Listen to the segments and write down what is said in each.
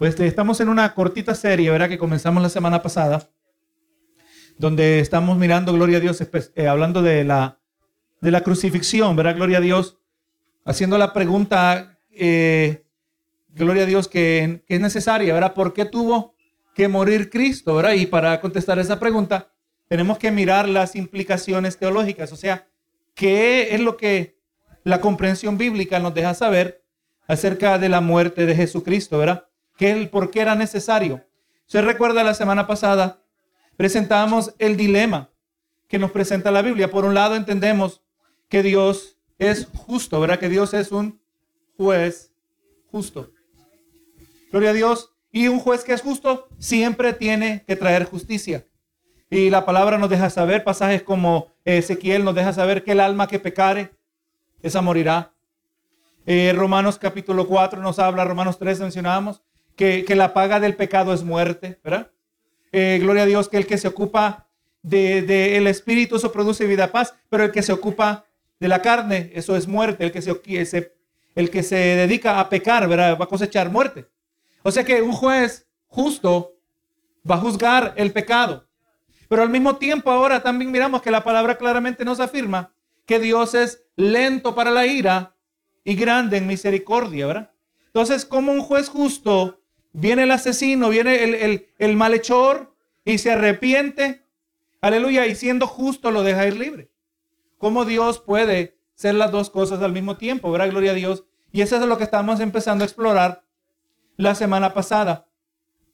Pues este, estamos en una cortita serie, ¿verdad? Que comenzamos la semana pasada, donde estamos mirando, gloria a Dios, eh, hablando de la, de la crucifixión, ¿verdad? Gloria a Dios, haciendo la pregunta, eh, gloria a Dios, que, que, es necesaria, ¿verdad? ¿Por qué tuvo que morir Cristo, ¿verdad? Y para contestar esa pregunta, tenemos que mirar las implicaciones teológicas, o sea, qué es lo que la comprensión bíblica nos deja saber acerca de la muerte de Jesucristo, ¿verdad? Que el por qué era necesario. Se recuerda la semana pasada presentamos el dilema que nos presenta la Biblia. Por un lado entendemos que Dios es justo, ¿verdad? Que Dios es un juez justo. Gloria a Dios. Y un juez que es justo siempre tiene que traer justicia. Y la palabra nos deja saber, pasajes como Ezequiel nos deja saber que el alma que pecare, esa morirá. Eh, Romanos capítulo 4 nos habla, Romanos 3 mencionábamos, que, la paga del pecado es muerte, ¿verdad? Eh, gloria a Dios que el que se ocupa del de, el espíritu, eso produce vida, paz, pero el que se ocupa de la carne, eso es muerte. El que se, el que se dedica a pecar, ¿verdad? Va a cosechar muerte. O sea que un juez justo va a juzgar el pecado. Pero al mismo tiempo ahora también miramos que la palabra claramente nos afirma que Dios es lento para la ira y grande en misericordia, ¿verdad? Entonces, como un juez justo, viene el asesino, viene el, el malhechor y se arrepiente, aleluya, y siendo justo lo deja ir libre. ¿Cómo Dios puede ser las dos cosas al mismo tiempo, ¿verdad? Gloria a Dios. Y eso es lo que estamos empezando a explorar la semana pasada.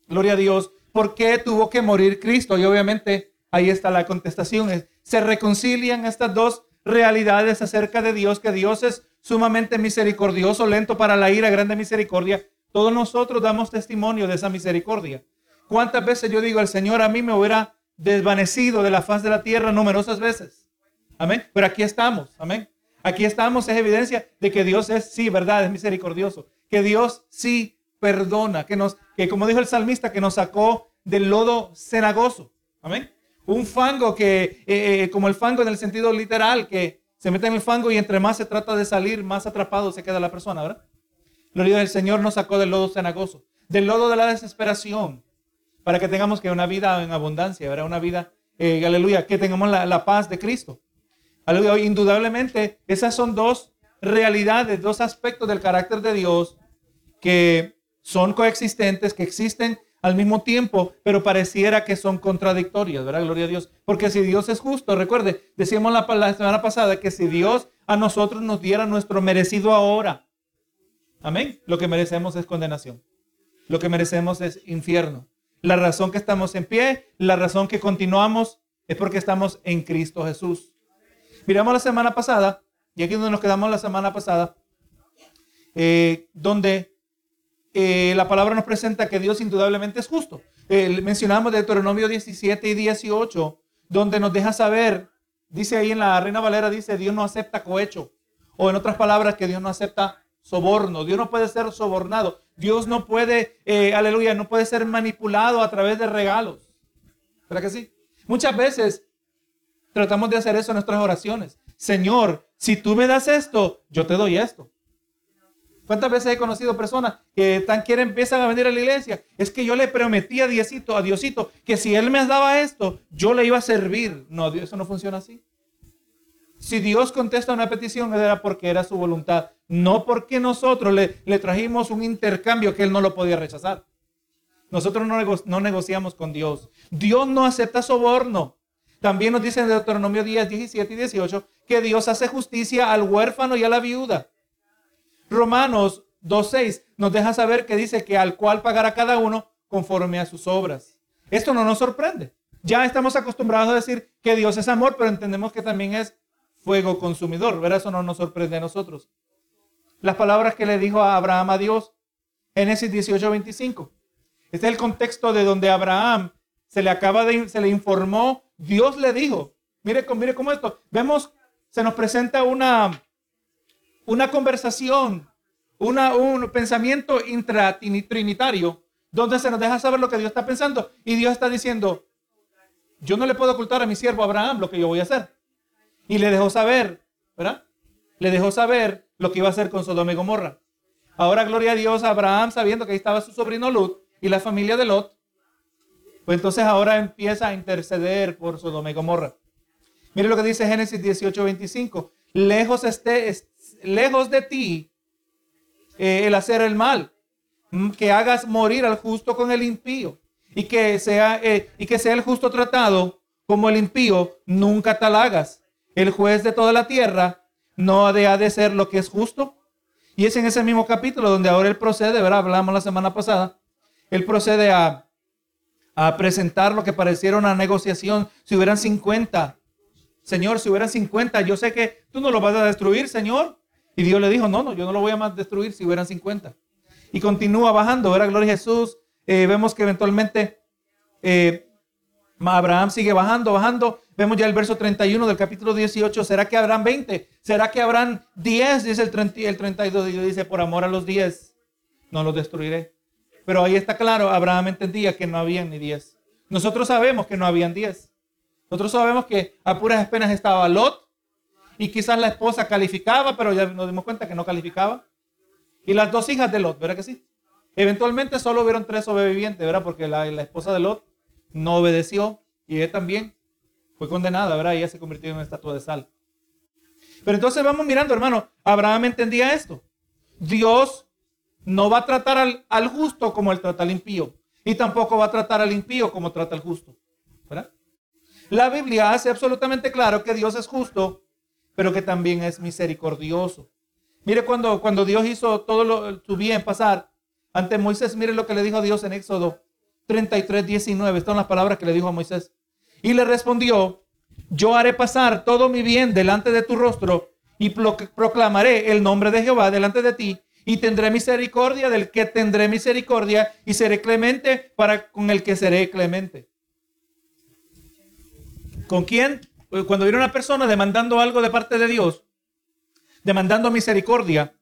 Gloria a Dios. ¿Por qué tuvo que morir Cristo? Y obviamente ahí está la contestación. Se reconcilian estas dos realidades acerca de Dios, que Dios es sumamente misericordioso, lento para la ira, grande misericordia. Todos nosotros damos testimonio de esa misericordia. ¿Cuántas veces yo digo, el Señor a mí me hubiera desvanecido de la faz de la tierra numerosas veces? Amén. Pero aquí estamos. Amén. Aquí estamos, es evidencia de que Dios es, sí, verdad, es misericordioso. Que Dios sí perdona, que nos, que como dijo el salmista, que nos sacó del lodo cenagoso. Amén. Un fango que, eh, eh, como el fango en el sentido literal, que se mete en el fango y entre más se trata de salir, más atrapado se queda la persona, ¿verdad? Gloria del Señor nos sacó del lodo cenagoso, del lodo de la desesperación, para que tengamos que una vida en abundancia, ¿verdad? Una vida, eh, aleluya, que tengamos la, la paz de Cristo. Aleluya, indudablemente, esas son dos realidades, dos aspectos del carácter de Dios que son coexistentes, que existen al mismo tiempo, pero pareciera que son contradictorias, ¿verdad? Gloria a Dios. Porque si Dios es justo, recuerde, decíamos la, la semana pasada que si Dios a nosotros nos diera nuestro merecido ahora, amén, lo que merecemos es condenación. Lo que merecemos es infierno. La razón que estamos en pie, la razón que continuamos es porque estamos en Cristo Jesús. Miramos la semana pasada, y aquí donde nos quedamos la semana pasada, eh, donde eh, la palabra nos presenta que Dios indudablemente es justo. mencionamos Deuteronomio 17 y 18, donde nos deja saber, dice ahí en la Reina Valera, dice, Dios no acepta cohecho. O en otras palabras, que Dios no acepta soborno. Dios no puede ser sobornado. Dios no puede, eh, aleluya, no puede ser manipulado a través de regalos. ¿Verdad que sí? Muchas veces tratamos de hacer eso en nuestras oraciones. Señor, si tú me das esto, yo te doy esto. ¿Cuántas veces he conocido personas que tan quieren empiezan a venir a la iglesia? Es que yo le prometí a Diosito, a Diosito, que si Él me daba esto, yo le iba a servir. No, eso no funciona así. Si Dios contesta una petición, era porque era su voluntad, no porque nosotros le, le trajimos un intercambio que Él no lo podía rechazar. Nosotros no, negociamos con Dios. Dios no acepta soborno. También nos dice en Deuteronomio 10, 17 y 18 que Dios hace justicia al huérfano y a la viuda. Romanos 2.6 nos deja saber que dice que al cual pagará cada uno conforme a sus obras. Esto no nos sorprende. Ya estamos acostumbrados a decir que Dios es amor, pero entendemos que también es fuego consumidor. ¿verdad? Eso no nos sorprende a nosotros. Las palabras que le dijo a Abraham a Dios, Génesis 18.25. Este es el contexto de donde Abraham se le acaba de, se le informó, Dios le dijo, mire, mire cómo esto, vemos, se nos presenta una, una conversación, un pensamiento intratrinitario, donde se nos deja saber lo que Dios está pensando. Y Dios está diciendo, yo no le puedo ocultar a mi siervo Abraham lo que yo voy a hacer. Y le dejó saber, ¿verdad? Le dejó saber lo que iba a hacer con Sodoma y Gomorra. Ahora, gloria a Dios, Abraham, sabiendo que ahí estaba su sobrino Lot y la familia de Lot, pues entonces ahora empieza a interceder por Sodoma y Gomorra. Mire lo que dice Génesis 18, 25. Lejos, esté, lejos de ti eh, el hacer el mal, que hagas morir al justo con el impío y que sea, eh, y que sea el justo tratado como el impío, nunca tal hagas. El juez de toda la tierra no ha de ser lo que es justo. Y es en ese mismo capítulo donde ahora él procede, ¿verdad? Hablamos la semana pasada. Él procede a, a presentar lo que pareciera una negociación. Si hubieran 50, Señor, si hubieran 50, yo sé que tú no lo vas a destruir, Señor. Y Dios le dijo, no, no, yo no lo voy a más destruir si hubieran 50. Y continúa bajando, ¿verdad? Gloria a Jesús. Eh, vemos que eventualmente eh, Abraham sigue bajando, bajando. Vemos ya el verso 31 del capítulo 18. ¿Será que habrán 20? ¿Será que habrán 10? Dice el, 30, el 32. Y dice, por amor a los 10, no los destruiré. Pero ahí está claro, Abraham entendía que no habían ni 10. Nosotros sabemos que no habían 10. Nosotros sabemos que a puras penas estaba Lot y quizás la esposa calificaba, pero ya nos dimos cuenta que no calificaba. Y las dos hijas de Lot, ¿verdad que sí? Eventualmente solo hubieron tres sobrevivientes, ¿verdad? Porque la, la esposa de Lot no obedeció y ella también fue condenada, ¿verdad? Y ella se convirtió en una estatua de sal. Pero entonces vamos mirando, hermano, Abraham entendía esto. Dios no va a tratar al, justo como él trata al impío. Y tampoco va a tratar al impío como trata al justo. ¿verdad? La Biblia hace absolutamente claro que Dios es justo, pero que también es misericordioso. Mire cuando, cuando Dios hizo todo lo, su bien pasar ante Moisés, mire lo que le dijo Dios en Éxodo 33, 19. Están las palabras que le dijo a Moisés. Y le respondió, yo haré pasar todo mi bien delante de tu rostro y proclamaré el nombre de Jehová delante de ti y tendré misericordia del que tendré misericordia y seré clemente para con el que seré clemente. ¿Con quién? Pues cuando viene una persona demandando algo de parte de Dios, demandando misericordia,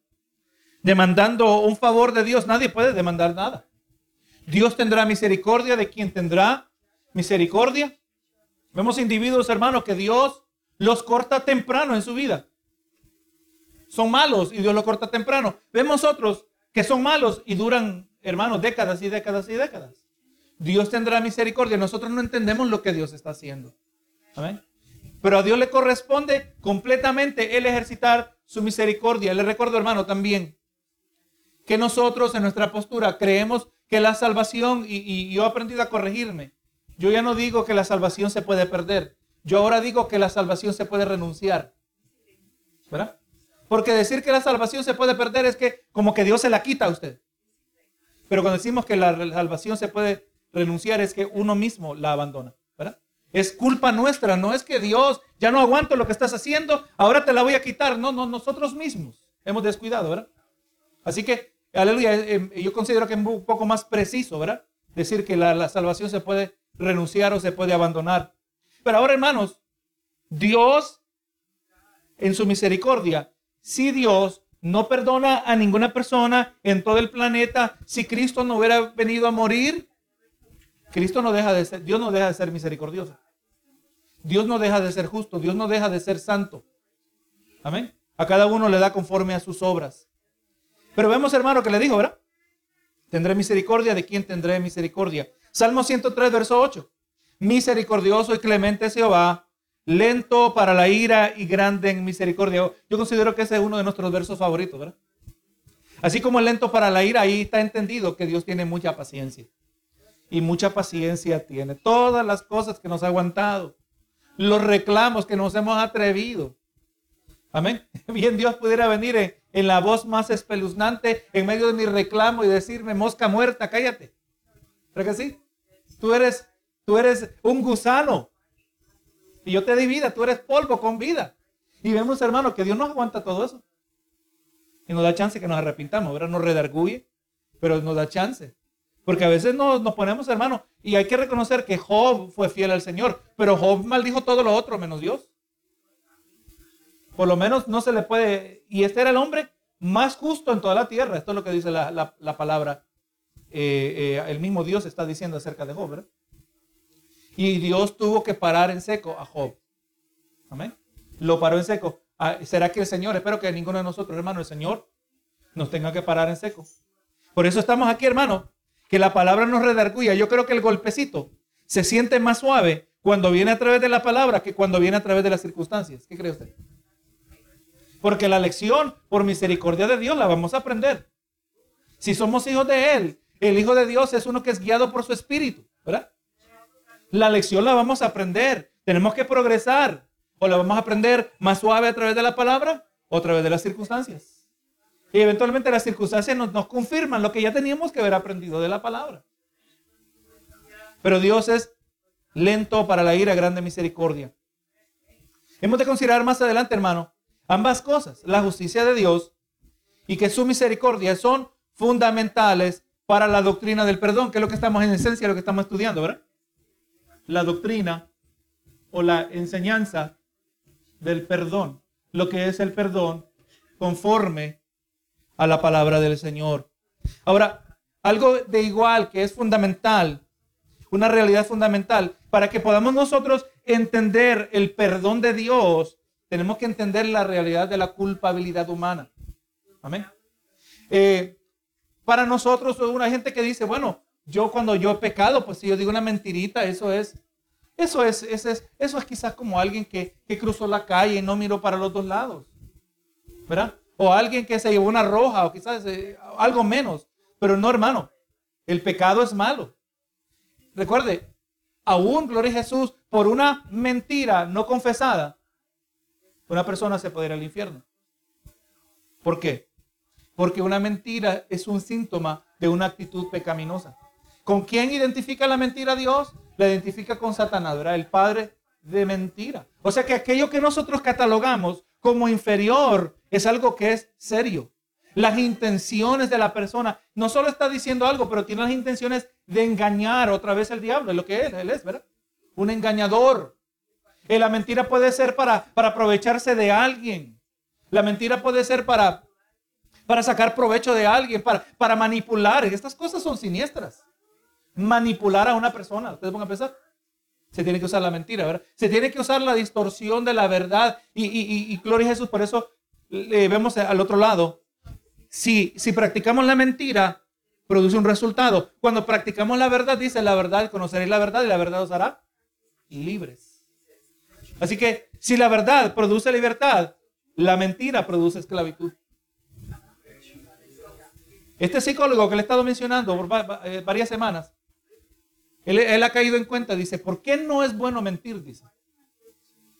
demandando un favor de Dios, nadie puede demandar nada. Dios tendrá misericordia de quien tendrá misericordia. Vemos individuos, hermanos, que Dios los corta temprano en su vida. Son malos y Dios los corta temprano. Vemos otros que son malos y duran, hermanos, décadas y décadas y décadas. Dios tendrá misericordia. Nosotros no entendemos lo que Dios está haciendo. Amén. Pero a Dios le corresponde completamente el ejercitar su misericordia. Le recuerdo, hermano, también que nosotros en nuestra postura creemos que la salvación, y, yo he aprendido a corregirme, yo ya no digo que la salvación se puede perder, yo ahora digo que la salvación se puede renunciar. ¿Verdad? Porque decir que la salvación se puede perder es que como que Dios se la quita a usted. Pero cuando decimos que la salvación se puede renunciar es que uno mismo la abandona. ¿verdad? Es culpa nuestra, no es que Dios, ya no aguanto lo que estás haciendo, ahora te la voy a quitar. No, no, nosotros mismos hemos descuidado, ¿verdad? Así que Aleluya. Eh, eh, yo considero que es un poco más preciso, ¿verdad? Decir que la, salvación se puede renunciar o se puede abandonar. Pero ahora, hermanos, Dios, en su misericordia, si Dios no perdona a ninguna persona en todo el planeta, si Cristo no hubiera venido a morir, Cristo no deja de ser, Dios no deja de ser misericordioso. Dios no deja de ser justo, Dios no deja de ser santo. Amén. A cada uno le da conforme a sus obras. Pero vemos, hermano, que le dijo, ¿verdad? Tendré misericordia de quien tendré misericordia. Salmo 103, verso 8. Misericordioso y clemente Jehová, lento para la ira y grande en misericordia. Yo considero que ese es uno de nuestros versos favoritos, ¿verdad? Así como el lento para la ira, ahí está entendido que Dios tiene mucha paciencia. Y mucha paciencia tiene. Todas las cosas que nos ha aguantado. Los reclamos que nos hemos atrevido. Amén. Bien Dios pudiera venir en, en la voz más espeluznante en medio de mi reclamo y decirme, mosca muerta, cállate. ¿Pero que sí? Tú eres, tú eres un gusano. Y yo te di vida, tú eres polvo con vida. Y vemos, hermano, que Dios nos aguanta todo eso. Y nos da chance que nos arrepintamos, ¿verdad? Nos redarguye, pero nos da chance. Porque a veces nos, nos, ponemos, hermano, y hay que reconocer que Job fue fiel al Señor, pero Job maldijo todo lo otro menos Dios. Por lo menos no se le puede. Y este era el hombre más justo en toda la tierra. Esto es lo que dice la, palabra. Eh, eh, el mismo Dios está diciendo acerca de Job. ¿verdad? Y Dios tuvo que parar en seco a Job. Amén. Lo paró en seco. Ah, ¿Será que el Señor, espero que ninguno de nosotros, hermano, el Señor nos tenga que parar en seco. Por eso estamos aquí, hermano, que la palabra nos redarguya. Yo creo que el golpecito se siente más suave cuando viene a través de la palabra que cuando viene a través de las circunstancias. ¿Qué cree usted? Porque la lección, por misericordia de Dios, la vamos a aprender. Si somos hijos de Él, el Hijo de Dios es uno que es guiado por su Espíritu, ¿verdad? La lección la vamos a aprender. Tenemos que progresar. O la vamos a aprender más suave a través de la palabra o a través de las circunstancias. Y eventualmente las circunstancias nos, nos confirman lo que ya teníamos que haber aprendido de la palabra. Pero Dios es lento para la ira, grande misericordia. Hemos de considerar más adelante, hermano, ambas cosas, la justicia de Dios y que su misericordia son fundamentales para la doctrina del perdón, que es lo que estamos en esencia, lo que estamos estudiando, ¿verdad? La doctrina o la enseñanza del perdón, lo que es el perdón conforme a la palabra del Señor. Ahora, algo de igual que es fundamental, una realidad fundamental, para que podamos nosotros entender el perdón de Dios, tenemos que entender la realidad de la culpabilidad humana. Amén. Eh, para nosotros, una gente que dice, bueno, yo cuando yo he pecado, pues si yo digo una mentirita, eso es, eso es, eso es, eso es quizás como alguien que, que cruzó la calle y no miró para los dos lados. ¿Verdad? O alguien que se llevó una roja, o quizás eh, algo menos. Pero no, hermano, el pecado es malo. Recuerde, aún, gloria Jesús, por una mentira no confesada, una persona se puede ir al infierno. ¿Por qué? Porque una mentira es un síntoma de una actitud pecaminosa. ¿Con quién identifica la mentira Dios? La identifica con Satanás, ¿verdad? El padre de mentira. O sea que aquello que nosotros catalogamos como inferior es algo que es serio. Las intenciones de la persona no solo está diciendo algo, pero tiene las intenciones de engañar otra vez el diablo, es lo que es, él es, ¿verdad? Un engañador. Y la mentira puede ser para, para aprovecharse de alguien. La mentira puede ser para para sacar provecho de alguien, para, para manipular. Estas cosas son siniestras. Manipular a una persona. Ustedes van a pensar. Se tiene que usar la mentira, ¿verdad? Se tiene que usar la distorsión de la verdad. Y, y, y, gloria a Jesús, por eso le vemos al otro lado. Si, si practicamos la mentira, produce un resultado. Cuando practicamos la verdad, dice la verdad, conoceréis la verdad y la verdad os hará libres. Así que si la verdad produce libertad, la mentira produce esclavitud. Este psicólogo que le he estado mencionando por eh, varias semanas, él, ha caído en cuenta, dice, ¿por qué no es bueno mentir? Dice,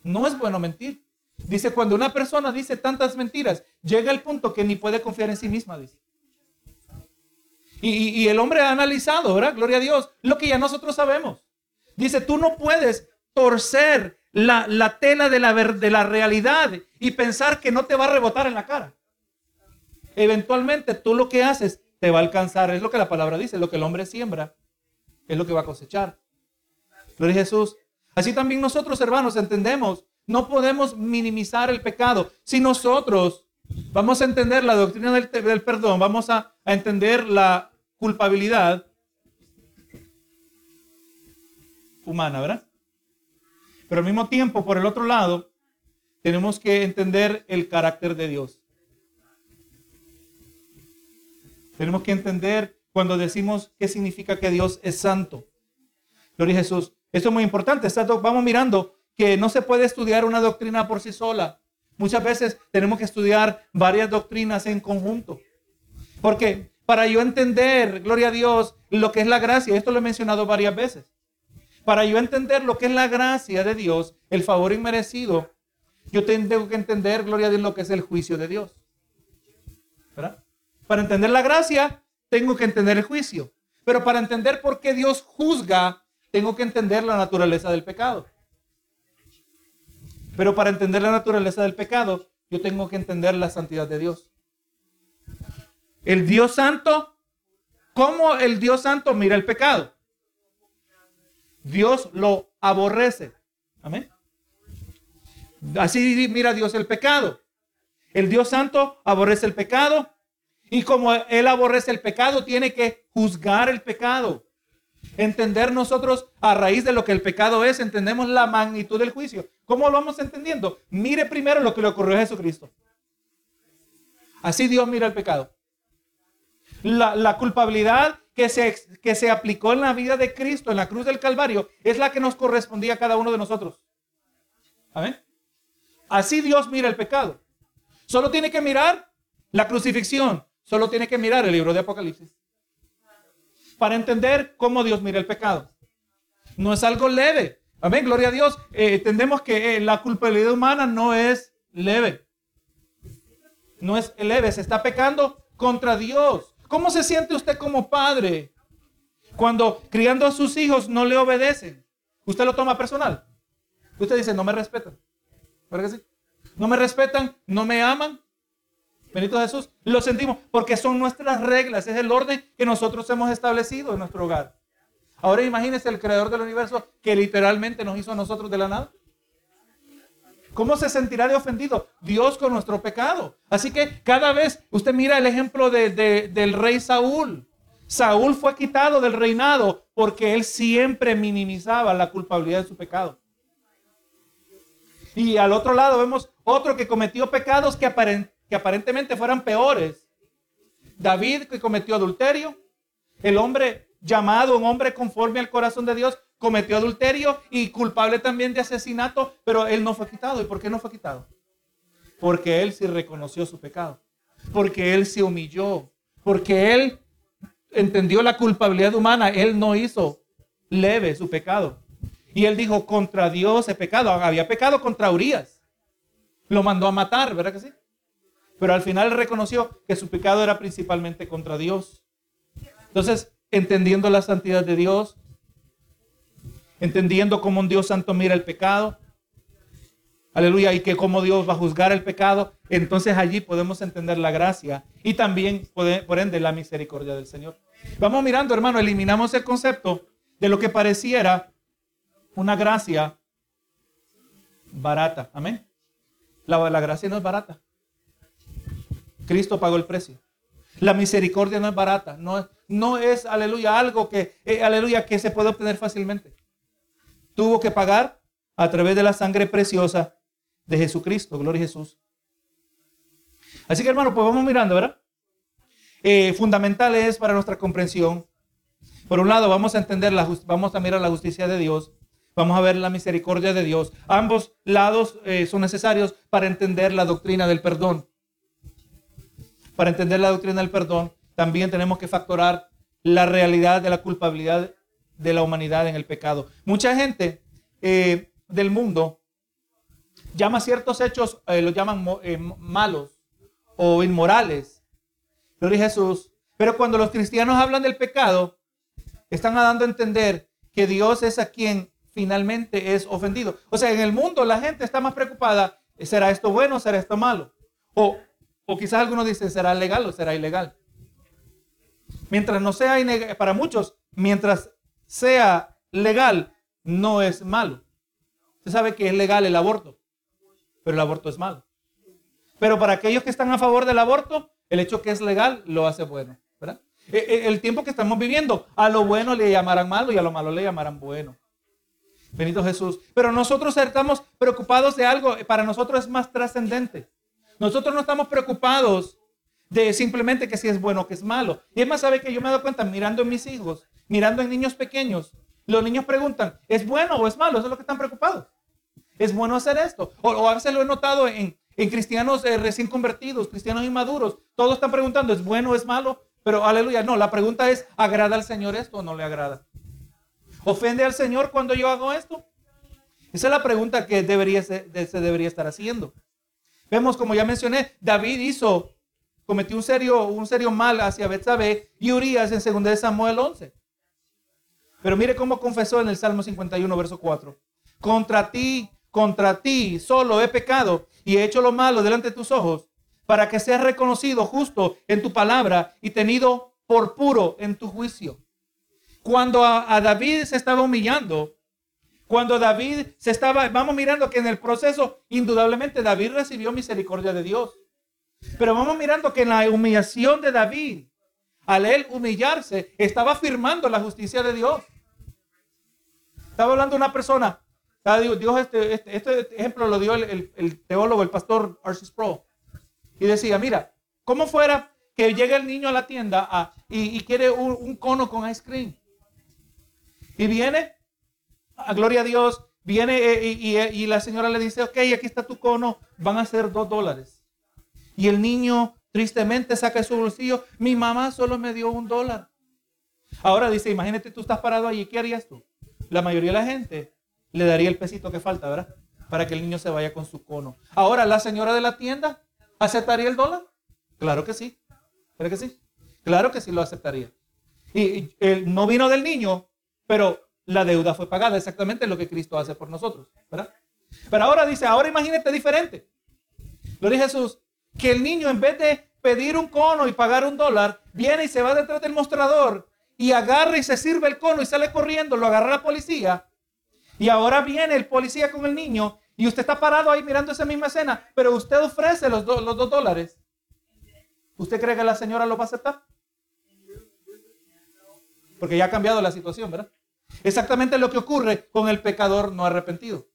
no es bueno mentir. Dice, cuando una persona dice tantas mentiras, llega el punto que ni puede confiar en sí misma, dice. Y, el hombre ha analizado, ¿verdad? Gloria a Dios, lo que ya nosotros sabemos. Dice, tú no puedes torcer la, la tela de la, de la realidad y pensar que no te va a rebotar en la cara eventualmente tú lo que haces te va a alcanzar. Es lo que la palabra dice, lo que el hombre siembra es lo que va a cosechar. Gloria a Jesús. Así también nosotros, hermanos, entendemos, no podemos minimizar el pecado. Si nosotros vamos a entender la doctrina del, perdón, vamos a, a entender la culpabilidad humana, ¿verdad? Pero al mismo tiempo, por el otro lado, tenemos que entender el carácter de Dios. Tenemos que entender cuando decimos qué significa que Dios es santo. Gloria a Jesús. Esto es muy importante. Vamos mirando que no se puede estudiar una doctrina por sí sola. Muchas veces tenemos que estudiar varias doctrinas en conjunto. Porque para yo entender, gloria a Dios, lo que es la gracia, esto lo he mencionado varias veces. Para yo entender lo que es la gracia de Dios, el favor inmerecido, yo tengo que entender, gloria a Dios, lo que es el juicio de Dios. ¿Verdad? Para entender la gracia, tengo que entender el juicio. Pero para entender por qué Dios juzga, tengo que entender la naturaleza del pecado. Pero para entender la naturaleza del pecado, yo tengo que entender la santidad de Dios. El Dios santo, ¿cómo el Dios santo mira el pecado? Dios lo aborrece. Amén. Así mira Dios el pecado. El Dios santo aborrece el pecado y como Él aborrece el pecado, tiene que juzgar el pecado. Entender nosotros a raíz de lo que el pecado es, entendemos la magnitud del juicio. ¿Cómo lo vamos entendiendo? Mire primero lo que le ocurrió a Jesucristo. Así Dios mira el pecado. La, culpabilidad que se, que se aplicó en la vida de Cristo, en la cruz del Calvario, es la que nos correspondía a cada uno de nosotros. Amén. Así Dios mira el pecado. Solo tiene que mirar la crucifixión. Solo tiene que mirar el libro de Apocalipsis. Para entender cómo Dios mira el pecado. No es algo leve. Amén, gloria a Dios. Eh, entendemos que eh, la culpabilidad humana no es leve. No es leve, se está pecando contra Dios. ¿Cómo se siente usted como padre cuando criando a sus hijos no le obedecen? Usted lo toma personal. Usted dice, no me respetan. ¿Verdad que sí? No me respetan, no me aman. Benito Jesús, lo sentimos porque son nuestras reglas, es el orden que nosotros hemos establecido en nuestro hogar. Ahora imagínese el creador del universo que literalmente nos hizo a nosotros de la nada. ¿Cómo se sentirá de ofendido Dios con nuestro pecado? Así que cada vez usted mira el ejemplo del rey Saúl. Saúl fue quitado del reinado porque él siempre minimizaba la culpabilidad de su pecado. Y al otro lado vemos otro que cometió pecados que, que aparentemente fueran peores. David que cometió adulterio. El hombre llamado, un hombre conforme al corazón de Dios, cometió adulterio y culpable también de asesinato, pero él no fue quitado. ¿Y por qué no fue quitado? Porque él sí reconoció su pecado, porque él se humilló, porque él entendió la culpabilidad humana, él no hizo leve su pecado. Y él dijo, contra Dios he pecado. Había pecado contra Urias. Lo mandó a matar, ¿verdad que sí? Pero al final reconoció que su pecado era principalmente contra Dios. Entonces, entendiendo la santidad de Dios, entendiendo cómo un Dios santo mira el pecado, aleluya, y que cómo Dios va a juzgar el pecado, entonces allí podemos entender la gracia y también, por ende, la misericordia del Señor. Vamos mirando, hermano, eliminamos el concepto de lo que pareciera una gracia barata. Amén. La, la gracia no es barata. Cristo pagó el precio. La misericordia no es barata, no, no es, aleluya, algo que, eh, aleluya, que se puede obtener fácilmente tuvo que pagar a través de la sangre preciosa de Jesucristo. Gloria a Jesús. Así que hermano, pues vamos mirando, ¿verdad? Eh, fundamental es para nuestra comprensión. Por un lado, vamos a entender, la, vamos a mirar la justicia de Dios. Vamos a ver la misericordia de Dios. Ambos lados eh, son necesarios para entender la doctrina del perdón. Para entender la doctrina del perdón, también tenemos que factorar la realidad de la culpabilidad de la humanidad en el pecado. Mucha gente eh, del mundo llama ciertos hechos, eh, los llaman eh, malos o inmorales. Gloria a Jesús. Pero cuando los cristianos hablan del pecado, están dando a entender que Dios es a quien finalmente es ofendido. O sea, en el mundo la gente está más preocupada, ¿será esto bueno o será esto malo? O, o quizás algunos dicen, ¿será legal o será ilegal? Mientras no sea, para muchos, mientras sea legal, no es malo. Usted sabe que es legal el aborto, pero el aborto es malo. Pero para aquellos que están a favor del aborto, el hecho que es legal lo hace bueno. ¿verdad? E, e, el tiempo que estamos viviendo, a lo bueno le llamarán malo y a lo malo le llamarán bueno. Benito Jesús. Pero nosotros estamos preocupados de algo, para nosotros es más trascendente. Nosotros no estamos preocupados de simplemente que si es bueno o que es malo. Y es más, sabe que yo me dado cuenta mirando a mis hijos, mirando en niños pequeños. Los niños preguntan, ¿es bueno o es malo? Eso es lo que están preocupados. ¿Es bueno hacer esto? O, a veces lo he notado en, cristianos eh, recién convertidos, cristianos inmaduros. Todos están preguntando, ¿es bueno o es malo? Pero aleluya, no, la pregunta es, ¿agrada al Señor esto o no le agrada? ¿Ofende al Señor cuando yo hago esto? Esa es la pregunta que debería se debería estar haciendo. Vemos, como ya mencioné, David hizo, cometió un serio, un serio mal hacia Betsabé y Urias en 2 Samuel 11. Pero mire cómo confesó en el Salmo 51, verso 4. Contra ti, contra ti solo he pecado y he hecho lo malo delante de tus ojos, para que seas reconocido justo en tu palabra y tenido por puro en tu juicio. Cuando a, a David se estaba humillando, cuando David se estaba, vamos mirando que en el proceso, indudablemente David recibió misericordia de Dios. Pero vamos mirando que en la humillación de David, al él humillarse, estaba afirmando la justicia de Dios. Estaba hablando una persona. Dios, este, este, este, ejemplo lo dio el, teólogo, el pastor Arcis Pro. Y decía, mira, ¿cómo fuera que llega el niño a la tienda y, quiere un, cono con ice cream. Y viene, a gloria a Dios, viene eh, y, y, la señora le dice, ok, aquí está tu cono, van a ser dos dólares. Y el niño tristemente saca su bolsillo, mi mamá solo me dio un dólar. Ahora dice, imagínate tú estás parado allí, ¿qué harías tú? La mayoría de la gente le daría el pesito que falta, ¿verdad? Para que el niño se vaya con su cono. Ahora, la señora de la tienda, ¿aceptaría el dólar? Claro que sí. ¿Claro que sí? Claro que sí lo aceptaría. Y, no vino del niño, pero la deuda fue pagada, exactamente lo que Cristo hace por nosotros, ¿verdad? Pero ahora dice, ahora imagínate diferente. Lo dice Jesús, que el niño en vez de pedir un cono y pagar un dólar, viene y se va detrás del mostrador y agarra y se sirve el cono y sale corriendo, lo agarra la policía. Y ahora viene el policía con el niño y usted está parado ahí mirando esa misma escena, pero usted ofrece los, los dos dólares. ¿Usted cree que la señora lo va a aceptar? Porque ya ha cambiado la situación, ¿verdad? Exactamente lo que ocurre con el pecador no arrepentido.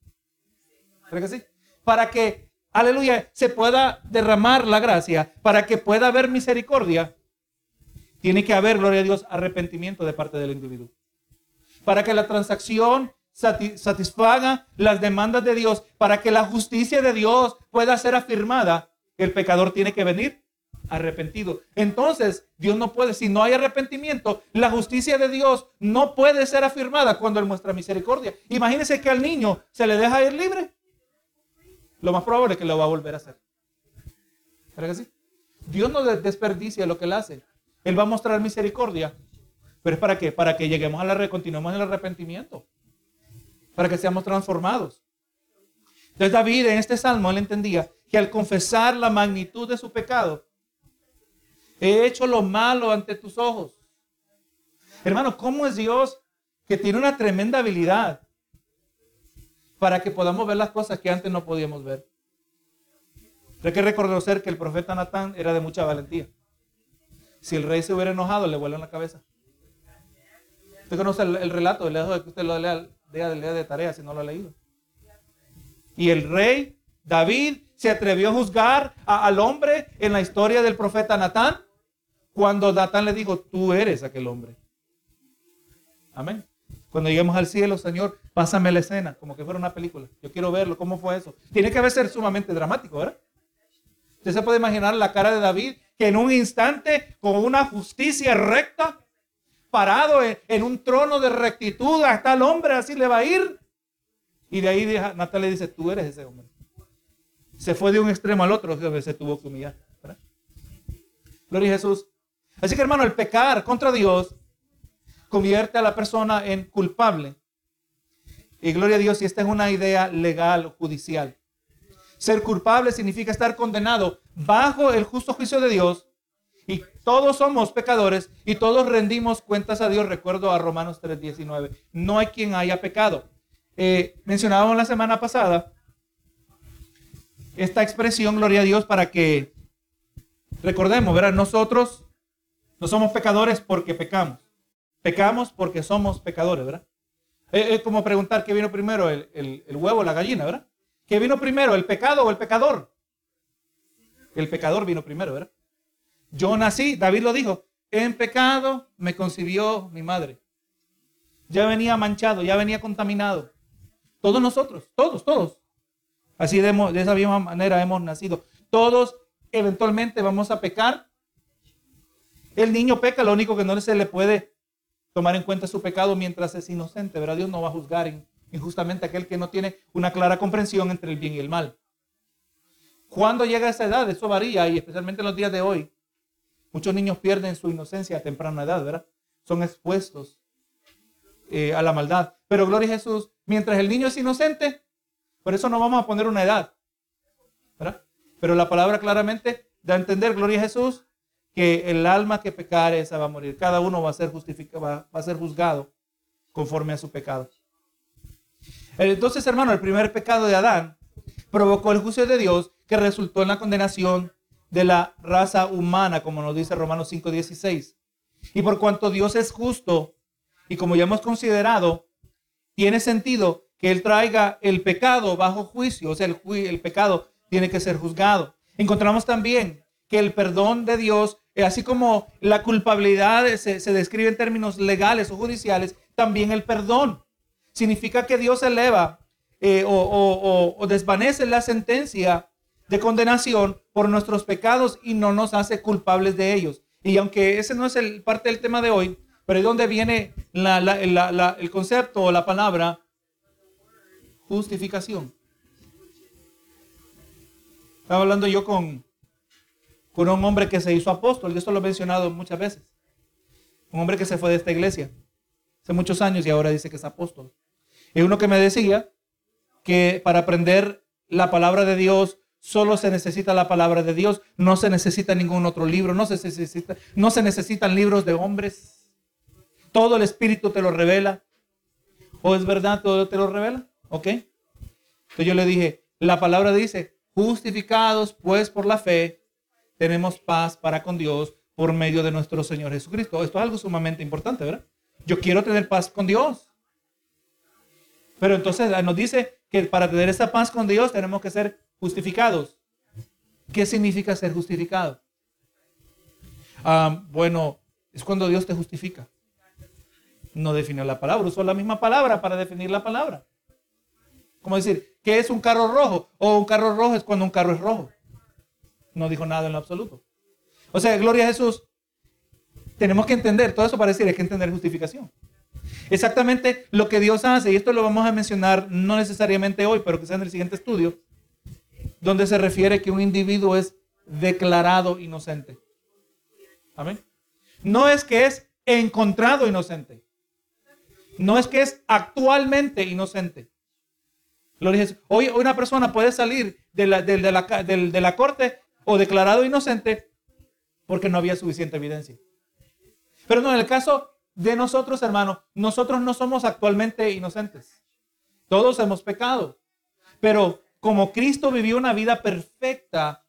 ¿Cree que sí? Para que, aleluya, se pueda derramar la gracia, para que pueda haber misericordia, tiene que haber, gloria a Dios, arrepentimiento de parte del individuo. Para que la transacción satisfaga las demandas de Dios, para que la justicia de Dios pueda ser afirmada, el pecador tiene que venir arrepentido. Entonces, Dios no puede, si no hay arrepentimiento, la justicia de Dios no puede ser afirmada cuando Él muestra misericordia. Imagínense que al niño se le deja ir libre. Lo más probable es que lo va a volver a hacer. ¿Verdad que sí? Dios no desperdicia lo que Él hace. Él va a mostrar misericordia. Pero es para qué? Para que lleguemos a la continuemos en el arrepentimiento. Para que seamos transformados. Entonces David en este salmo él entendía que al confesar la magnitud de su pecado, he hecho lo malo ante tus ojos. Hermano, ¿cómo es Dios que tiene una tremenda habilidad para que podamos ver las cosas que antes no podíamos ver? Hay que reconocer que el profeta Natán era de mucha valentía. Si el rey se hubiera enojado, le vuela en la cabeza. Usted conoce el, relato, le dejo de que usted lo lea, de tarea si no lo ha leído. Y el rey David se atrevió a juzgar al hombre en la historia del profeta Natán cuando Natán le dijo, tú eres aquel hombre. Amén. Cuando lleguemos al cielo, Señor, pásame la escena, como que fuera una película. Yo quiero verlo, cómo fue eso. Tiene que ser sumamente dramático, ¿verdad? Usted se puede imaginar la cara de David que en un instante, con una justicia recta, parado en, un trono de rectitud, hasta el hombre así le va a ir. Y de ahí Natalia le dice, tú eres ese hombre. Se fue de un extremo al otro, se tuvo que humillar. Gloria a Jesús. Así que hermano, el pecar contra Dios convierte a la persona en culpable. Y gloria a Dios si esta es una idea legal o judicial. Ser culpable significa estar condenado bajo el justo juicio de Dios. Y todos somos pecadores y todos rendimos cuentas a Dios. Recuerdo a Romanos 3:19. No hay quien haya pecado. Eh, mencionábamos la semana pasada esta expresión, gloria a Dios, para que recordemos, ¿verdad? Nosotros no somos pecadores porque pecamos. Pecamos porque somos pecadores, ¿verdad? Es como preguntar qué vino primero, el, el huevo o la gallina, ¿verdad? ¿Qué vino primero, el pecado o el pecador? El pecador vino primero, ¿verdad? Yo nací, David lo dijo, en pecado me concibió mi madre. Ya venía manchado, ya venía contaminado. Todos nosotros, todos, todos. Así de, de esa misma manera hemos nacido. Todos eventualmente vamos a pecar. El niño peca, lo único que no se le puede tomar en cuenta su pecado mientras es inocente, ¿verdad? Dios no va a juzgar en, injustamente aquel que no tiene una clara comprensión entre el bien y el mal. Cuando llega a esa edad? Eso varía y especialmente en los días de hoy. Muchos niños pierden su inocencia a temprana edad, ¿verdad? Son expuestos eh, a la maldad. Pero gloria a Jesús, mientras el niño es inocente, por eso no vamos a poner una edad, ¿verdad? Pero la palabra claramente da a entender, gloria a Jesús, que el alma que pecare esa va a morir. Cada uno va a ser justificado, va a ser juzgado conforme a su pecado. Entonces, hermano, el primer pecado de Adán provocó el juicio de Dios que resultó en la condenación de la raza humana, como nos dice Romanos 5:16. Y por cuanto Dios es justo, y como ya hemos considerado, tiene sentido que Él traiga el pecado bajo juicio, o sea, el, el pecado tiene que ser juzgado. Encontramos también que el perdón de Dios eh, así como la culpabilidad se, describe en términos legales o judiciales, también el perdón. Significa que Dios eleva eh, o, desvanece la sentencia de condenación por nuestros pecados y no nos hace culpables de ellos. Y aunque ese no es el, parte del tema de hoy, pero es donde viene el concepto o la palabra justificación. Estaba hablando yo con, con un hombre que se hizo apóstol, y esto lo he mencionado muchas veces. Un hombre que se fue de esta iglesia hace muchos años y ahora dice que es apóstol. Y uno que me decía que para aprender la palabra de Dios solo se necesita la palabra de Dios, no se necesita ningún otro libro, no se, necesita, no se necesitan libros de hombres. Todo el Espíritu te lo revela. ¿O es verdad todo te lo revela? ¿Ok? Entonces yo le dije, la palabra dice, justificados pues por la fe, tenemos paz para con Dios por medio de nuestro Señor Jesucristo. Esto es algo sumamente importante, ¿verdad? Yo quiero tener paz con Dios. Pero entonces nos dice que para tener esa paz con Dios tenemos que ser justificados. ¿Qué significa ser justificado? Ah, bueno, es cuando Dios te justifica. No definió la palabra, usó la misma palabra para definir la palabra. Como decir, ¿qué es un carro rojo? O un carro rojo es cuando un carro es rojo. No dijo nada en lo absoluto. O sea, gloria a Jesús. Tenemos que entender, todo eso para decir, hay que entender justificación. Exactamente lo que Dios hace, y esto lo vamos a mencionar no necesariamente hoy, pero quizás en el siguiente estudio, donde se refiere que un individuo es declarado inocente. Amén. No es que es encontrado inocente. No es que es actualmente inocente. Hoy una persona puede salir de la, de, la, de la corte o declarado inocente porque no había suficiente evidencia. Pero no, en el caso de nosotros, hermanos, nosotros no somos actualmente inocentes. Todos hemos pecado. Pero como Cristo vivió una vida perfecta,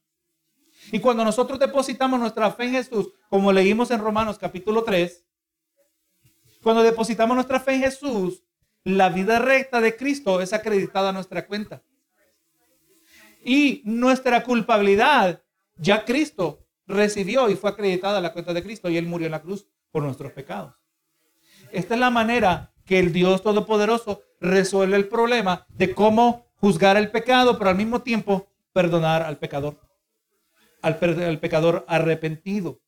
y cuando nosotros depositamos nuestra fe en Jesús, como leímos en Romanos capítulo 3, cuando depositamos nuestra fe en Jesús, la vida recta de Cristo es acreditada a nuestra cuenta. Y nuestra culpabilidad, ya Cristo recibió y fue acreditada a la cuenta de Cristo y Él murió en la cruz por nuestros pecados. Esta es la manera que el Dios Todopoderoso resuelve el problema de cómo juzgar el pecado, pero al mismo tiempo perdonar al pecador, al, pecador arrepentido.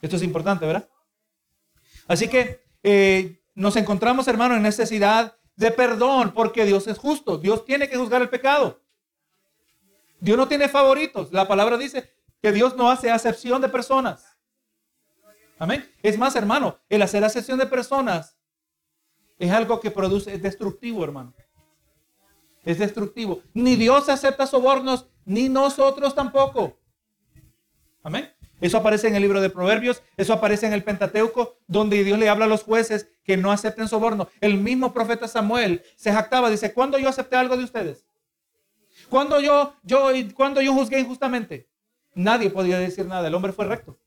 Esto es importante, ¿verdad? Así que eh, nos encontramos, hermano, en necesidad de perdón porque Dios es justo. Dios tiene que juzgar el pecado. Dios no tiene favoritos. La palabra dice que Dios no hace acepción de personas. Amén. Es más, hermano, el hacer acepción de personas es algo que produce, es destructivo, hermano. Es destructivo. Ni Dios acepta sobornos, ni nosotros tampoco. Amén. Eso aparece en el libro de Proverbios, eso aparece en el Pentateuco, donde Dios le habla a los jueces que no acepten soborno. El mismo profeta Samuel se jactaba, dice, ¿cuándo yo acepté algo de ustedes? ¿Cuándo yo, yo, cuando yo juzgué injustamente? Nadie podía decir nada, el hombre fue recto.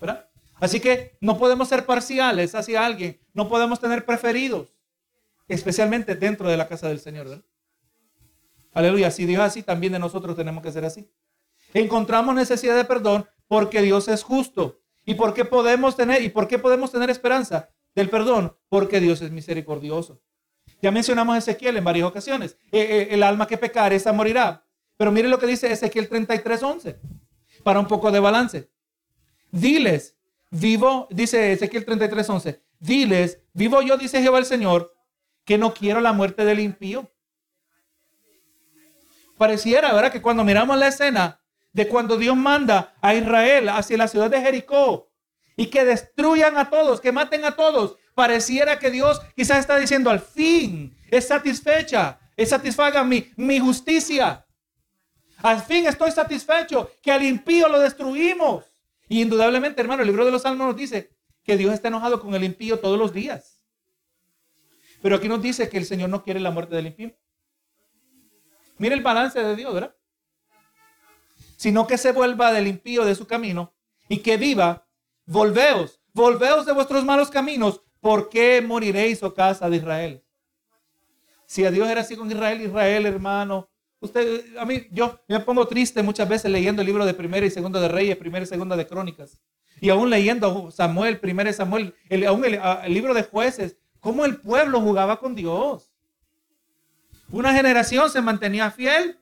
¿Verdad? Así que no podemos ser parciales hacia alguien, no podemos tener preferidos, especialmente dentro de la casa del Señor. Aleluya, si Dios es así, también de nosotros tenemos que ser así. Encontramos necesidad de perdón porque Dios es justo. ¿Y por qué podemos tener y por qué podemos tener esperanza del perdón? Porque Dios es misericordioso. Ya mencionamos a Ezequiel en varias ocasiones. Eh, eh, el alma que pecar, esa morirá. Pero mire lo que dice Ezequiel 33:11. Para un poco de balance. Diles, vivo, dice Ezequiel 33:11. Diles, vivo yo, dice Jehová el Señor, que no quiero la muerte del impío. Pareciera, ¿verdad? Que cuando miramos la escena, de cuando Dios manda a Israel hacia la ciudad de Jericó y que destruyan a todos, que maten a todos. Pareciera que Dios quizás está diciendo, al fin es satisfecha, es satisfaga mi, mi justicia. Al fin estoy satisfecho que al impío lo destruimos. Y indudablemente, hermano, el libro de los Salmos nos dice que Dios está enojado con el impío todos los días. Pero aquí nos dice que el Señor no quiere la muerte del impío. Mire el balance de Dios, ¿verdad? sino que se vuelva del impío de su camino y que viva. Volveos, volveos de vuestros malos caminos, ¿por qué moriréis, oh casa de Israel? Si a Dios era así con Israel, Israel, hermano, Usted, a mí, yo me pongo triste muchas veces leyendo el libro de Primera y Segunda de Reyes, Primera y Segunda de Crónicas. Y aún leyendo Samuel, Primera y Samuel, el, aún el, el libro de jueces, cómo el pueblo jugaba con Dios. Una generación se mantenía fiel.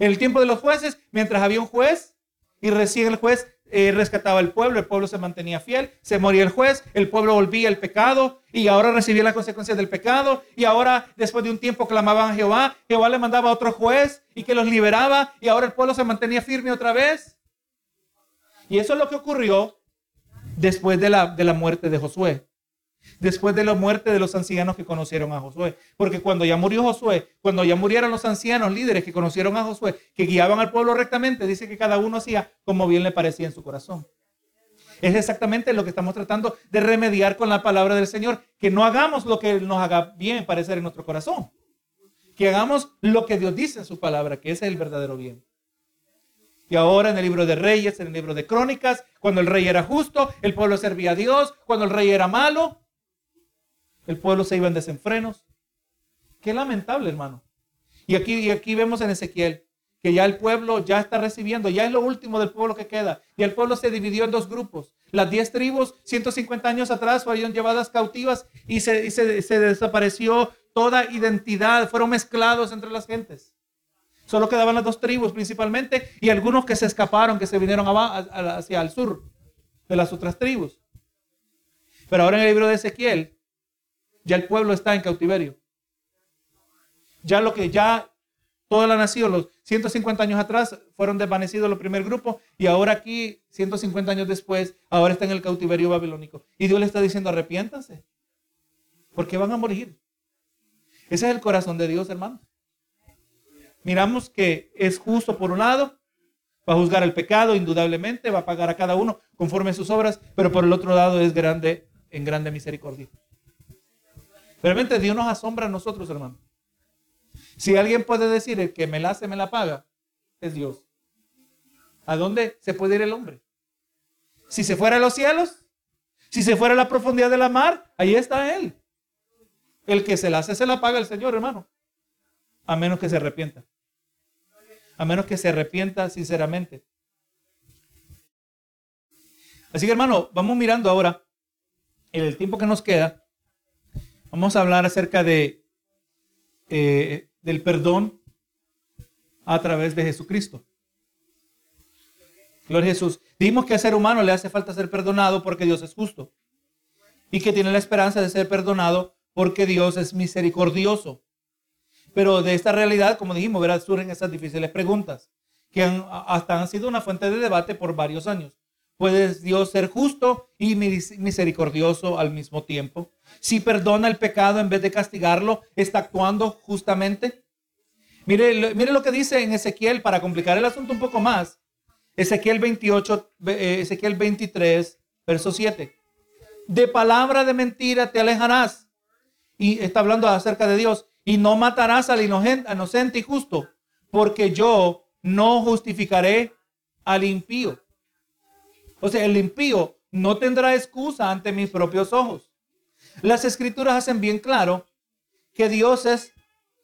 En el tiempo de los jueces, mientras había un juez y recién el juez eh, rescataba al pueblo, el pueblo se mantenía fiel, se moría el juez, el pueblo volvía el pecado y ahora recibía las consecuencias del pecado y ahora después de un tiempo clamaban a Jehová, Jehová le mandaba a otro juez y que los liberaba y ahora el pueblo se mantenía firme otra vez. Y eso es lo que ocurrió después de la, de la muerte de Josué después de la muerte de los ancianos que conocieron a Josué. Porque cuando ya murió Josué, cuando ya murieron los ancianos líderes que conocieron a Josué, que guiaban al pueblo rectamente, dice que cada uno hacía como bien le parecía en su corazón. Es exactamente lo que estamos tratando de remediar con la palabra del Señor, que no hagamos lo que nos haga bien parecer en nuestro corazón, que hagamos lo que Dios dice en su palabra, que ese es el verdadero bien. Y ahora en el libro de Reyes, en el libro de Crónicas, cuando el rey era justo, el pueblo servía a Dios, cuando el rey era malo, el pueblo se iba en desenfrenos. Qué lamentable, hermano. Y aquí, y aquí vemos en Ezequiel que ya el pueblo ya está recibiendo, ya es lo último del pueblo que queda. Y el pueblo se dividió en dos grupos. Las diez tribus, 150 años atrás, fueron llevadas cautivas y se, se, desapareció toda identidad, fueron mezclados entre las gentes. Solo quedaban las dos tribus principalmente y algunos que se escaparon, que se vinieron hacia el sur de las otras tribus. Pero ahora en el libro de Ezequiel ya el pueblo está en cautiverio. Ya lo que ya toda la nación, los 150 años atrás, fueron desvanecidos los primer grupo y ahora aquí, 150 años después, ahora está en el cautiverio babilónico. Y Dios le está diciendo, arrepiéntanse, porque van a morir. Ese es el corazón de Dios, hermano. Miramos que es justo por un lado, va a juzgar el pecado, indudablemente, va a pagar a cada uno conforme a sus obras, pero por el otro lado es grande, en grande misericordia. Realmente Dios nos asombra a nosotros, hermano. Si alguien puede decir el que me la hace, me la paga, es Dios. ¿A dónde se puede ir el hombre? Si se fuera a los cielos, si se fuera a la profundidad de la mar, ahí está Él. El que se la hace, se la paga el Señor, hermano. A menos que se arrepienta. A menos que se arrepienta sinceramente. Así que, hermano, vamos mirando ahora, en el tiempo que nos queda, Vamos a hablar acerca de, eh, del perdón a través de Jesucristo. Gloria a Jesús. Dijimos que al ser humano le hace falta ser perdonado porque Dios es justo. Y que tiene la esperanza de ser perdonado porque Dios es misericordioso. Pero de esta realidad, como dijimos, ¿verdad? surgen esas difíciles preguntas que hasta han sido una fuente de debate por varios años. ¿Puede Dios ser justo y misericordioso al mismo tiempo? Si perdona el pecado en vez de castigarlo, ¿está actuando justamente? Mire, mire lo que dice en Ezequiel para complicar el asunto un poco más. Ezequiel 28, eh, Ezequiel 23, verso 7. De palabra de mentira te alejarás. Y está hablando acerca de Dios. Y no matarás al inocente y justo, porque yo no justificaré al impío. Sea, el impío no tendrá excusa ante mis propios ojos. Las escrituras hacen bien claro que Dios es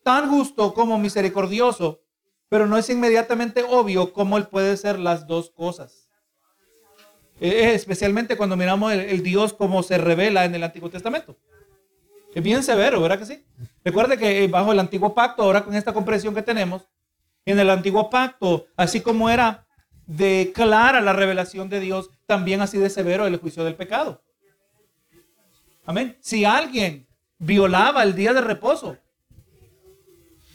tan justo como misericordioso, pero no es inmediatamente obvio cómo Él puede ser las dos cosas. Eh, especialmente cuando miramos el, Dios como se revela en el Antiguo Testamento. Es bien severo, ¿verdad que sí? Recuerde que eh, bajo el Antiguo Pacto, ahora con esta comprensión que tenemos, en el Antiguo Pacto, así como era de clara la revelación de Dios, también así de severo el juicio del pecado. Amén. Si alguien violaba el día de reposo,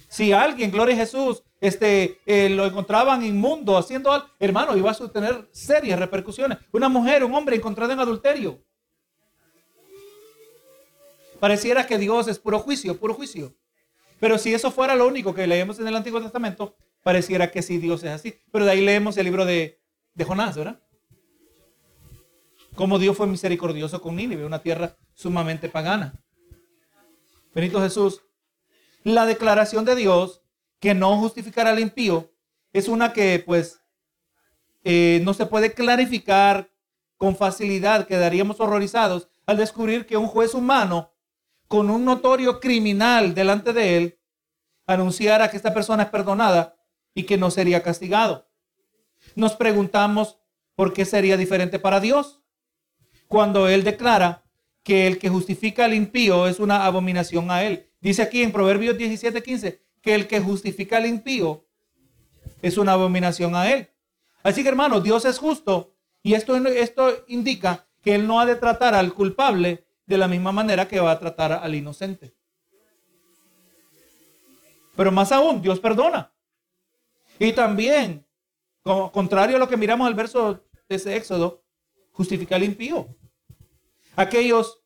si alguien, gloria a Jesús, este, eh, lo encontraban inmundo haciendo algo, hermano, iba a tener serias repercusiones. Una mujer, un hombre encontrado en adulterio. Pareciera que Dios es puro juicio, puro juicio. Pero si eso fuera lo único que leemos en el Antiguo Testamento, pareciera que sí, Dios es así. Pero de ahí leemos el libro de, Jonás, ¿verdad? Cómo Dios fue misericordioso con Nínive, una tierra sumamente pagana. Benito Jesús. La declaración de Dios que no justificará al impío es una que pues eh, no se puede clarificar con facilidad. Quedaríamos horrorizados al descubrir que un juez humano con un notorio criminal delante de él anunciara que esta persona es perdonada y que no sería castigado. Nos preguntamos por qué sería diferente para Dios cuando Él declara que el que justifica al impío es una abominación a Él. Dice aquí en Proverbios 17:15 que el que justifica al impío es una abominación a Él. Así que hermano, Dios es justo y esto, esto indica que Él no ha de tratar al culpable de la misma manera que va a tratar al inocente. Pero más aún, Dios perdona. Y también, como contrario a lo que miramos al verso de ese Éxodo, justifica al impío. Aquellos,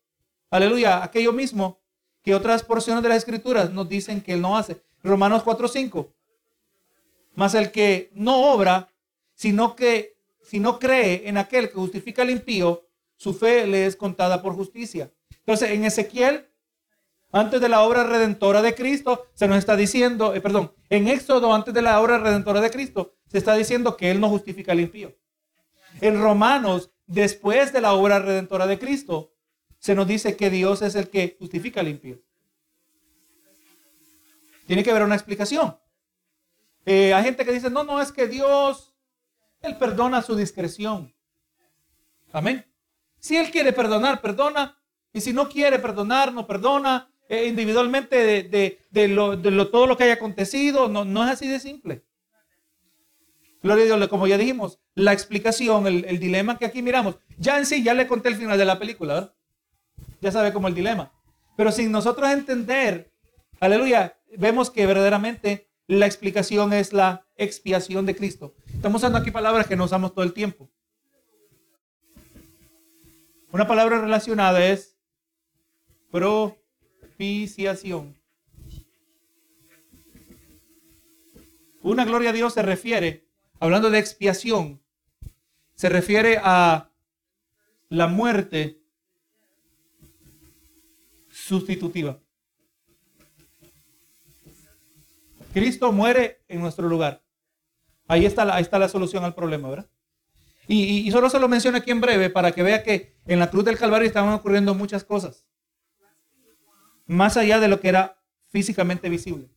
aleluya, aquello mismo que otras porciones de las escrituras nos dicen que él no hace. Romanos 4:5. Más el que no obra, sino que si no cree en aquel que justifica al impío, su fe le es contada por justicia. Entonces, en Ezequiel, antes de la obra redentora de Cristo, se nos está diciendo, eh, perdón, en Éxodo, antes de la obra redentora de Cristo, se está diciendo que Él no justifica al impío. En Romanos, después de la obra redentora de Cristo, se nos dice que Dios es el que justifica al impío. Tiene que haber una explicación. Eh, hay gente que dice, no, no, es que Dios, Él perdona su discreción. Amén. Si Él quiere perdonar, perdona. Y si no quiere perdonar, no perdona. Eh, individualmente de, lo, todo lo que haya acontecido. No, no es así de simple. Gloria a Dios, como ya dijimos, la explicación, el, dilema que aquí miramos. Ya en sí, ya le conté el final de la película. Ya sabe cómo el dilema. Pero sin nosotros entender, aleluya, vemos que verdaderamente la explicación es la expiación de Cristo. Estamos usando aquí palabras que no usamos todo el tiempo. Una palabra relacionada es Una gloria a Dios se refiere, hablando de expiación, se refiere a la muerte sustitutiva. Cristo muere en nuestro lugar. Ahí está la, ahí está la solución al problema, ¿verdad? Y, solo se lo menciono aquí en breve para que vea que en la cruz del Calvario estaban ocurriendo muchas cosas. Más allá de lo que era físicamente visible.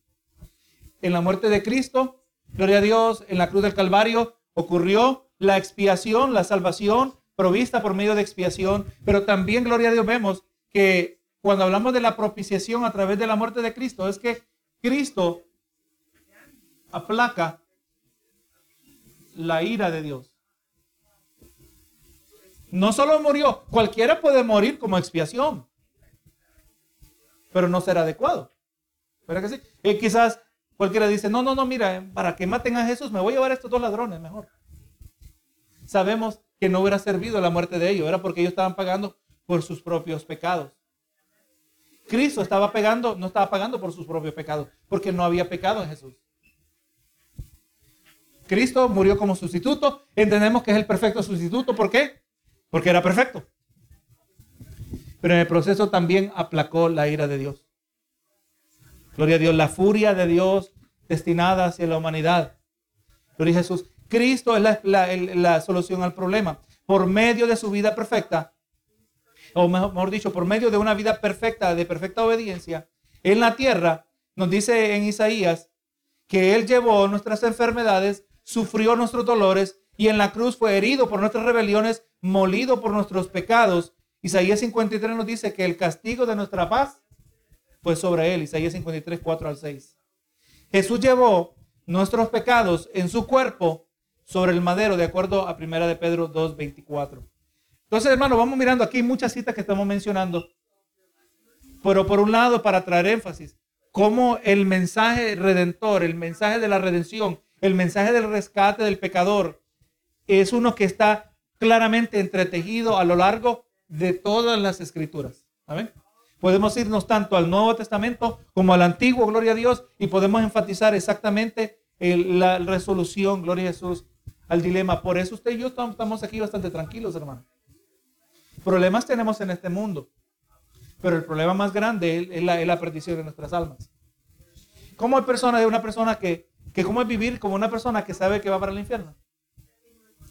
En la muerte de Cristo, gloria a Dios, en la cruz del Calvario ocurrió la expiación, la salvación provista por medio de expiación. Pero también, gloria a Dios, vemos que cuando hablamos de la propiciación a través de la muerte de Cristo, es que Cristo aplaca la ira de Dios. No solo murió, cualquiera puede morir como expiación, pero no será adecuado. ¿Verdad que sí? Y quizás cualquiera dice, no, no, no, mira, para que maten a Jesús me voy a llevar a estos dos ladrones mejor. Sabemos que no hubiera servido la muerte de ellos, era porque ellos estaban pagando por sus propios pecados. Cristo estaba pagando, no estaba pagando por sus propios pecados, porque no había pecado en Jesús. Cristo murió como sustituto, entendemos que es el perfecto sustituto, ¿por qué? porque era perfecto. Pero en el proceso también aplacó la ira de Dios. Gloria a Dios, la furia de Dios destinada hacia la humanidad. Gloria a Jesús. Cristo es la, solución al problema. Por medio de su vida perfecta, o mejor dicho, por medio de una vida perfecta, de perfecta obediencia, en la tierra, nos dice en Isaías que Él llevó nuestras enfermedades, sufrió nuestros dolores y en la cruz fue herido por nuestras rebeliones, molido por nuestros pecados. Isaías 53 nos dice que el castigo de nuestra paz fue sobre él. Isaías 53, 4 al 6. Jesús llevó nuestros pecados en su cuerpo sobre el madero, de acuerdo a primera de Pedro 2, 24. Entonces, hermano, vamos mirando aquí muchas citas que estamos mencionando. Pero por un lado, para traer énfasis, cómo el mensaje redentor, el mensaje de la redención, el mensaje del rescate del pecador, es uno que está claramente entretejido a lo largo de todas las escrituras. Amén. Podemos irnos tanto al Nuevo Testamento como al Antiguo, gloria a Dios, y podemos enfatizar exactamente la resolución, gloria a Jesús, al dilema. Por eso usted y yo estamos aquí bastante tranquilos, hermano. Problemas tenemos en este mundo, pero el problema más grande es la, perdición de nuestras almas. ¿Cómo hay personas de una persona que, que cómo es vivir como una persona que sabe que va para el infierno?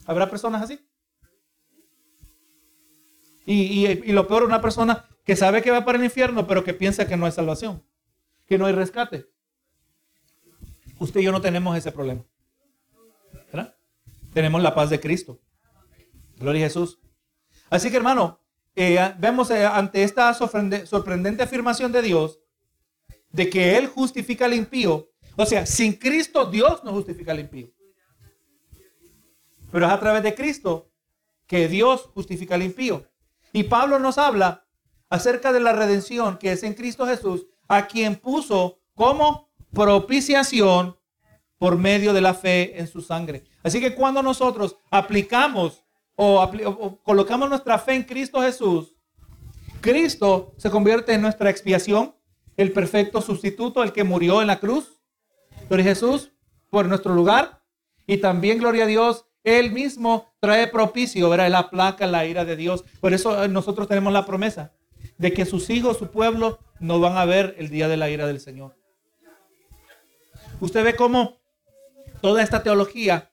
¿Habrá personas así? Y, lo peor, una persona que sabe que va para el infierno, pero que piensa que no hay salvación, que no hay rescate. Usted y yo no tenemos ese problema. Tenemos la paz de Cristo. Gloria a Jesús. Así que hermano, eh, vemos eh, ante esta sorprendente afirmación de Dios de que Él justifica al impío. O sea, sin Cristo Dios no justifica al impío. Pero es a través de Cristo que Dios justifica al impío. Y Pablo nos habla acerca de la redención que es en Cristo Jesús, a quien puso como propiciación por medio de la fe en su sangre. Así que cuando nosotros aplicamos o, colocamos nuestra fe en Cristo Jesús, Cristo se convierte en nuestra expiación, el perfecto sustituto, el que murió en la cruz. Gloria a Jesús por nuestro lugar. Y también, gloria a Dios, Él mismo trae propicio, ¿verdad? Él aplaca la ira de Dios. Por eso eh, nosotros tenemos la promesa de que sus hijos, su pueblo, no van a ver el día de la ira del Señor. Usted ve cómo toda esta teología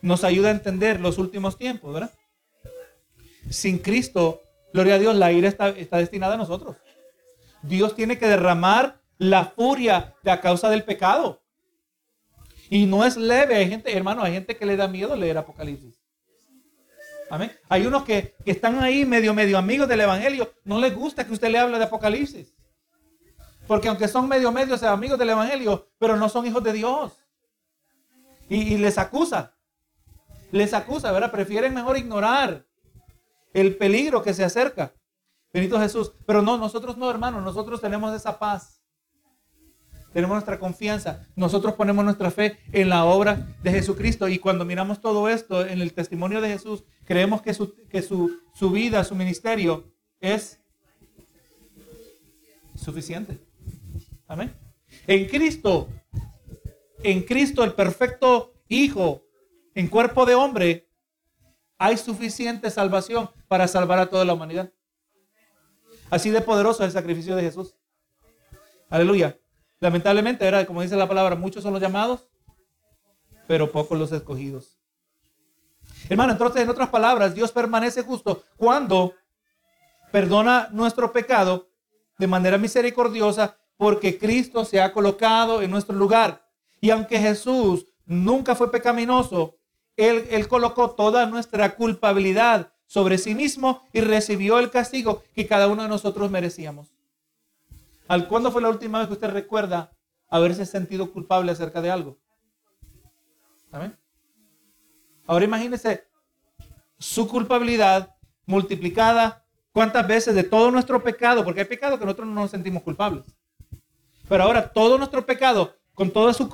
nos ayuda a entender los últimos tiempos, ¿verdad? Sin Cristo, gloria a Dios, la ira está, destinada a nosotros. Dios tiene que derramar la furia de a causa del pecado. Y no es leve, hay gente, hermano, hay gente que le da miedo leer Apocalipsis. Amén. Hay unos que, que, están ahí medio, medio amigos del Evangelio. No les gusta que usted le hable de Apocalipsis. Porque aunque son medio, medio amigos del Evangelio, pero no son hijos de Dios. Y, y les acusa les acusa, ¿verdad? Prefieren mejor ignorar el peligro que se acerca. Benito Jesús. Pero no, nosotros no, hermanos, nosotros tenemos esa paz. Tenemos nuestra confianza. Nosotros ponemos nuestra fe en la obra de Jesucristo. Y cuando miramos todo esto en el testimonio de Jesús, creemos que su, que su, su vida, su ministerio es suficiente. Amén. En Cristo, en Cristo el perfecto Hijo en cuerpo de hombre, hay suficiente salvación para salvar a toda la humanidad. Así de poderoso es el sacrificio de Jesús. Aleluya. Lamentablemente, era como dice la palabra, muchos son los llamados, pero pocos los escogidos. Hermano, entonces, en otras palabras, Dios permanece justo cuando perdona nuestro pecado de manera misericordiosa porque Cristo se ha colocado en nuestro lugar. Y aunque Jesús nunca fue pecaminoso, él, colocó toda nuestra culpabilidad sobre sí mismo y recibió el castigo que cada uno de nosotros merecíamos. ¿Al cuándo fue la última vez que usted recuerda haberse sentido culpable acerca de algo? ¿Amén? Ahora imagínese su culpabilidad multiplicada cuántas veces de todo nuestro pecado, porque hay pecado que nosotros no nos sentimos culpables. Pero ahora todo nuestro pecado con toda su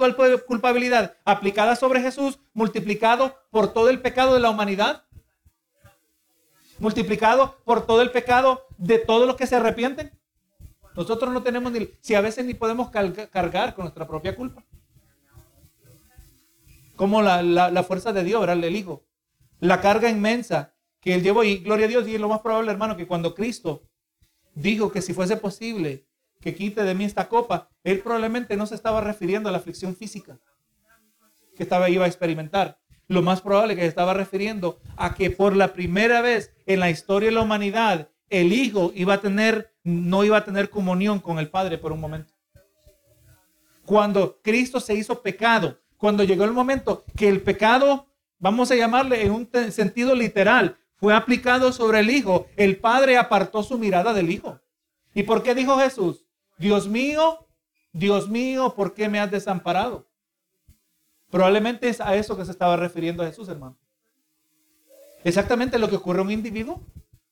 culpabilidad aplicada sobre Jesús, multiplicado por todo el pecado de la humanidad, multiplicado por todo el pecado de todos los que se arrepienten. Nosotros no tenemos ni, si a veces ni podemos cargar con nuestra propia culpa. Como la, fuerza de Dios, ¿verdad? El Hijo. La carga inmensa que Él llevó. Y gloria a Dios, y lo más probable, hermano, que cuando Cristo dijo que si fuese posible, que quite de mí esta copa, él probablemente no se estaba refiriendo a la aflicción física que estaba, iba a experimentar. Lo más probable que se estaba refiriendo a que por la primera vez en la historia de la humanidad, el Hijo iba a tener, no iba a tener comunión con el Padre por un momento. Cuando Cristo se hizo pecado, cuando llegó el momento que el pecado, vamos a llamarle en un sentido literal, fue aplicado sobre el Hijo, el Padre apartó su mirada del Hijo. ¿Y por qué dijo Jesús? Dios mío, Dios mío, ¿por qué me has desamparado? Probablemente es a eso que se estaba refiriendo Jesús, hermano. Exactamente lo que ocurre a un individuo.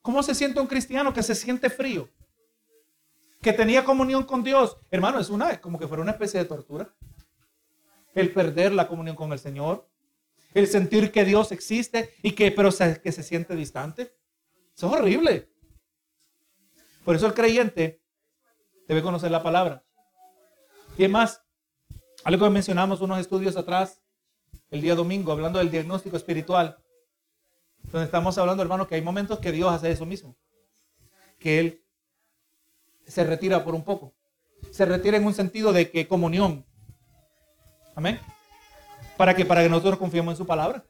¿Cómo se siente un cristiano que se siente frío? Que tenía comunión con Dios. Hermano, es una, como que fuera una especie de tortura. El perder la comunión con el Señor. El sentir que Dios existe y que, pero que se siente distante. Eso es horrible. Por eso el creyente debe conocer la palabra. Y más, algo que mencionamos unos estudios atrás, el día domingo, hablando del diagnóstico espiritual, donde estamos hablando, hermano, que hay momentos que Dios hace eso mismo, que Él se retira por un poco, se retira en un sentido de que comunión, amén, para que para que nosotros confiemos en su palabra,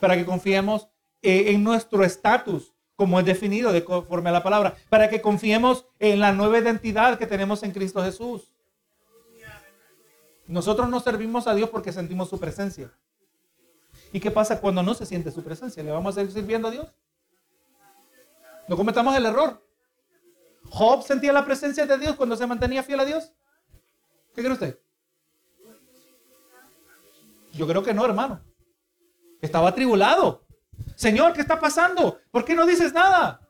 para que confiemos eh, en nuestro estatus como es definido de conforme a la palabra, para que confiemos en la nueva identidad que tenemos en Cristo Jesús. Nosotros no servimos a Dios porque sentimos su presencia. ¿Y qué pasa cuando no se siente su presencia? ¿Le vamos a seguir sirviendo a Dios? No cometamos el error. Job sentía la presencia de Dios cuando se mantenía fiel a Dios. ¿Qué cree usted? Yo creo que no, hermano. Estaba atribulado. Señor, ¿qué está pasando? ¿Por qué no dices nada?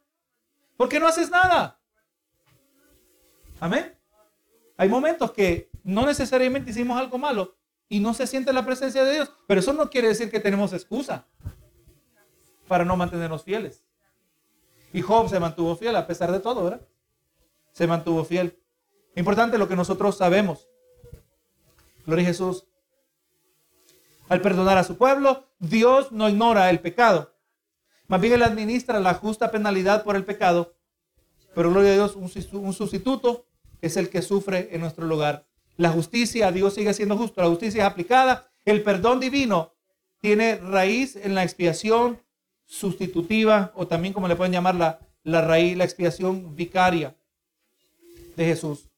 ¿Por qué no haces nada? Amén. Hay momentos que no necesariamente hicimos algo malo y no se siente la presencia de Dios, pero eso no quiere decir que tenemos excusa para no mantenernos fieles. Y Job se mantuvo fiel a pesar de todo, ¿verdad? Se mantuvo fiel. Importante lo que nosotros sabemos. Gloria a Jesús. Al perdonar a su pueblo, Dios no ignora el pecado. Más bien Él administra la justa penalidad por el pecado. Pero gloria a Dios, un sustituto es el que sufre en nuestro lugar. La justicia, Dios sigue siendo justo, la justicia es aplicada. El perdón divino tiene raíz en la expiación sustitutiva o también como le pueden llamar la, la raíz, la expiación vicaria de Jesús.